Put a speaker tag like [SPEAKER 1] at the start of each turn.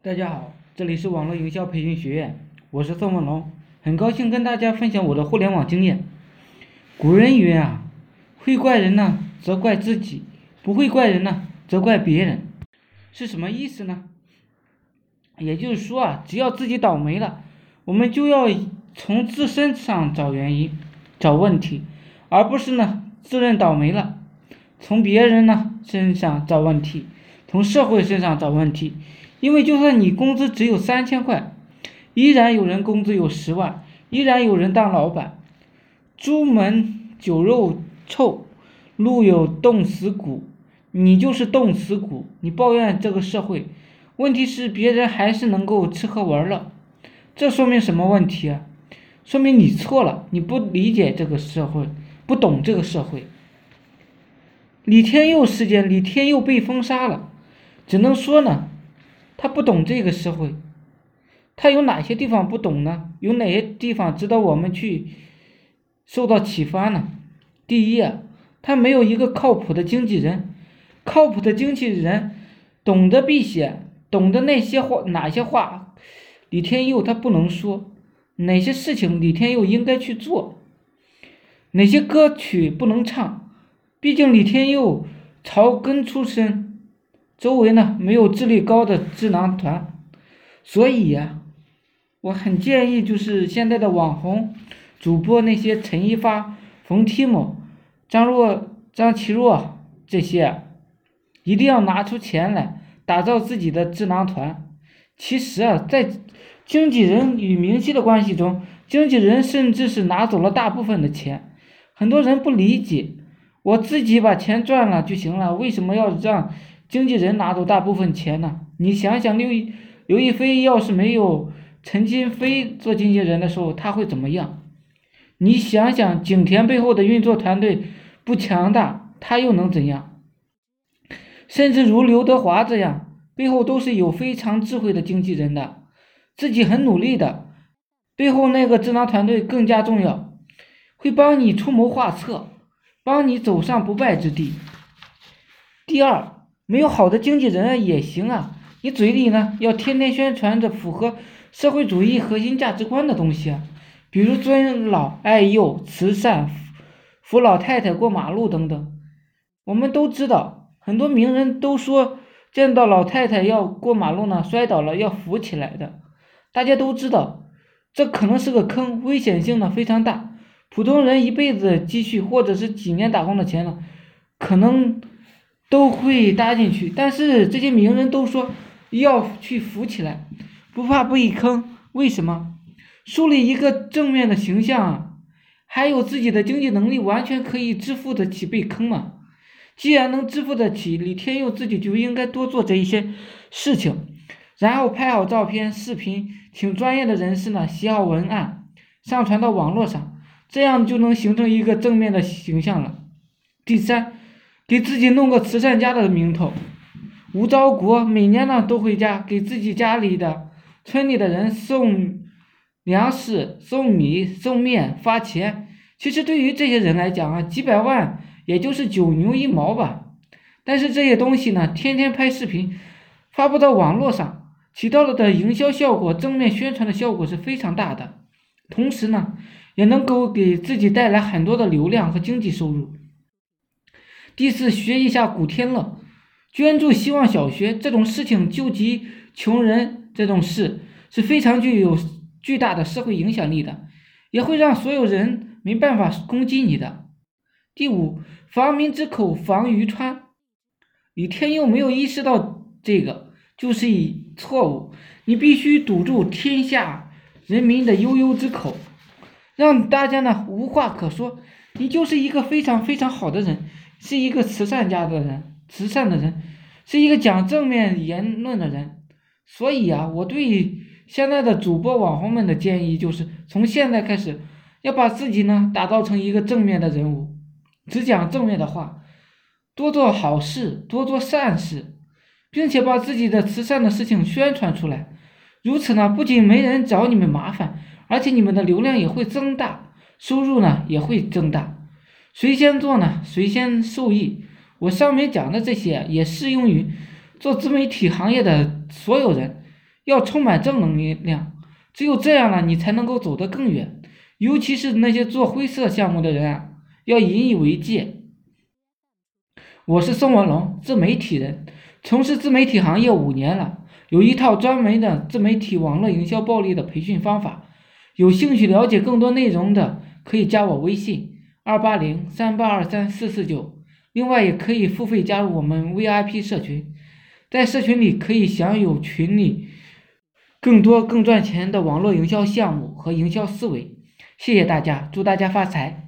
[SPEAKER 1] 大家好，这里是网络营销培训学院，我是宋文龙，很高兴跟大家分享我的互联网经验。古人云啊，会怪人呢，则怪自己；不会怪人呢，则怪别人。是什么意思呢？也就是说啊，只要自己倒霉了，我们就要从自身上找原因、找问题，而不是呢自认倒霉了，从别人呢身上找问题，从社会身上找问题。因为就算你工资只有三千块，依然有人工资有十万，依然有人当老板。朱门酒肉臭，路有冻死骨，你就是冻死骨。你抱怨这个社会，问题是别人还是能够吃喝玩乐，这说明什么问题啊？说明你错了，你不理解这个社会，不懂这个社会。李天佑事件，李天佑被封杀了，只能说呢。他不懂这个社会，他有哪些地方不懂呢？有哪些地方值得我们去受到启发呢？第一，他没有一个靠谱的经纪人，靠谱的经纪人懂得避险，懂得那些话，哪些话李天佑他不能说，哪些事情李天佑应该去做，哪些歌曲不能唱，毕竟李天佑草根出身。周围呢没有智力高的智囊团，所以呀，我很建议就是现在的网红主播那些陈一发、冯提莫、张若、张齐若这些，一定要拿出钱来打造自己的智囊团。其实啊，在经纪人与明星的关系中，经纪人甚至是拿走了大部分的钱。很多人不理解，我自己把钱赚了就行了，为什么要让？经纪人拿走大部分钱呢？你想想刘刘亦菲要是没有陈金飞做经纪人的时候，他会怎么样？你想想景甜背后的运作团队不强大，他又能怎样？甚至如刘德华这样，背后都是有非常智慧的经纪人的，自己很努力的，背后那个智囊团队更加重要，会帮你出谋划策，帮你走上不败之地。第二。没有好的经纪人也行啊，你嘴里呢要天天宣传着符合社会主义核心价值观的东西啊，比如尊老爱幼、慈善、扶老太太过马路等等。我们都知道，很多名人都说见到老太太要过马路呢，摔倒了要扶起来的。大家都知道，这可能是个坑，危险性呢非常大。普通人一辈子积蓄或者是几年打工的钱呢，可能。都会搭进去，但是这些名人都说要去扶起来，不怕被坑。为什么？树立一个正面的形象啊，还有自己的经济能力，完全可以支付得起被坑嘛。既然能支付得起，李天佑自己就应该多做这一些事情，然后拍好照片、视频，请专业的人士呢写好文案，上传到网络上，这样就能形成一个正面的形象了。第三。给自己弄个慈善家的名头，吴兆国每年呢都回家给自己家里的村里的人送粮食、送米、送面、发钱。其实对于这些人来讲啊，几百万也就是九牛一毛吧。但是这些东西呢，天天拍视频发布到网络上，起到了的营销效果、正面宣传的效果是非常大的。同时呢，也能够给自己带来很多的流量和经济收入。第四，学一下古天乐，捐助希望小学这种事情，救济穷人这种事是非常具有巨大的社会影响力的，也会让所有人没办法攻击你的。第五，防民之口，防于川。李天佑没有意识到这个，就是一错误。你必须堵住天下人民的悠悠之口，让大家呢无话可说。你就是一个非常非常好的人。是一个慈善家的人，慈善的人，是一个讲正面言论的人，所以啊，我对现在的主播网红们的建议就是，从现在开始，要把自己呢打造成一个正面的人物，只讲正面的话，多做好事，多做善事，并且把自己的慈善的事情宣传出来，如此呢，不仅没人找你们麻烦，而且你们的流量也会增大，收入呢也会增大。谁先做呢？谁先受益？我上面讲的这些也适用于做自媒体行业的所有人，要充满正能量，只有这样了，你才能够走得更远。尤其是那些做灰色项目的人啊，要引以为戒。我是宋文龙，自媒体人，从事自媒体行业五年了，有一套专门的自媒体网络营销暴力的培训方法。有兴趣了解更多内容的，可以加我微信二八零三八二三四四九。另外，也可以付费加入我们 VIP 社群，在社群里可以享有群里更多更赚钱的网络营销项目和营销思维。谢谢大家，祝大家发财。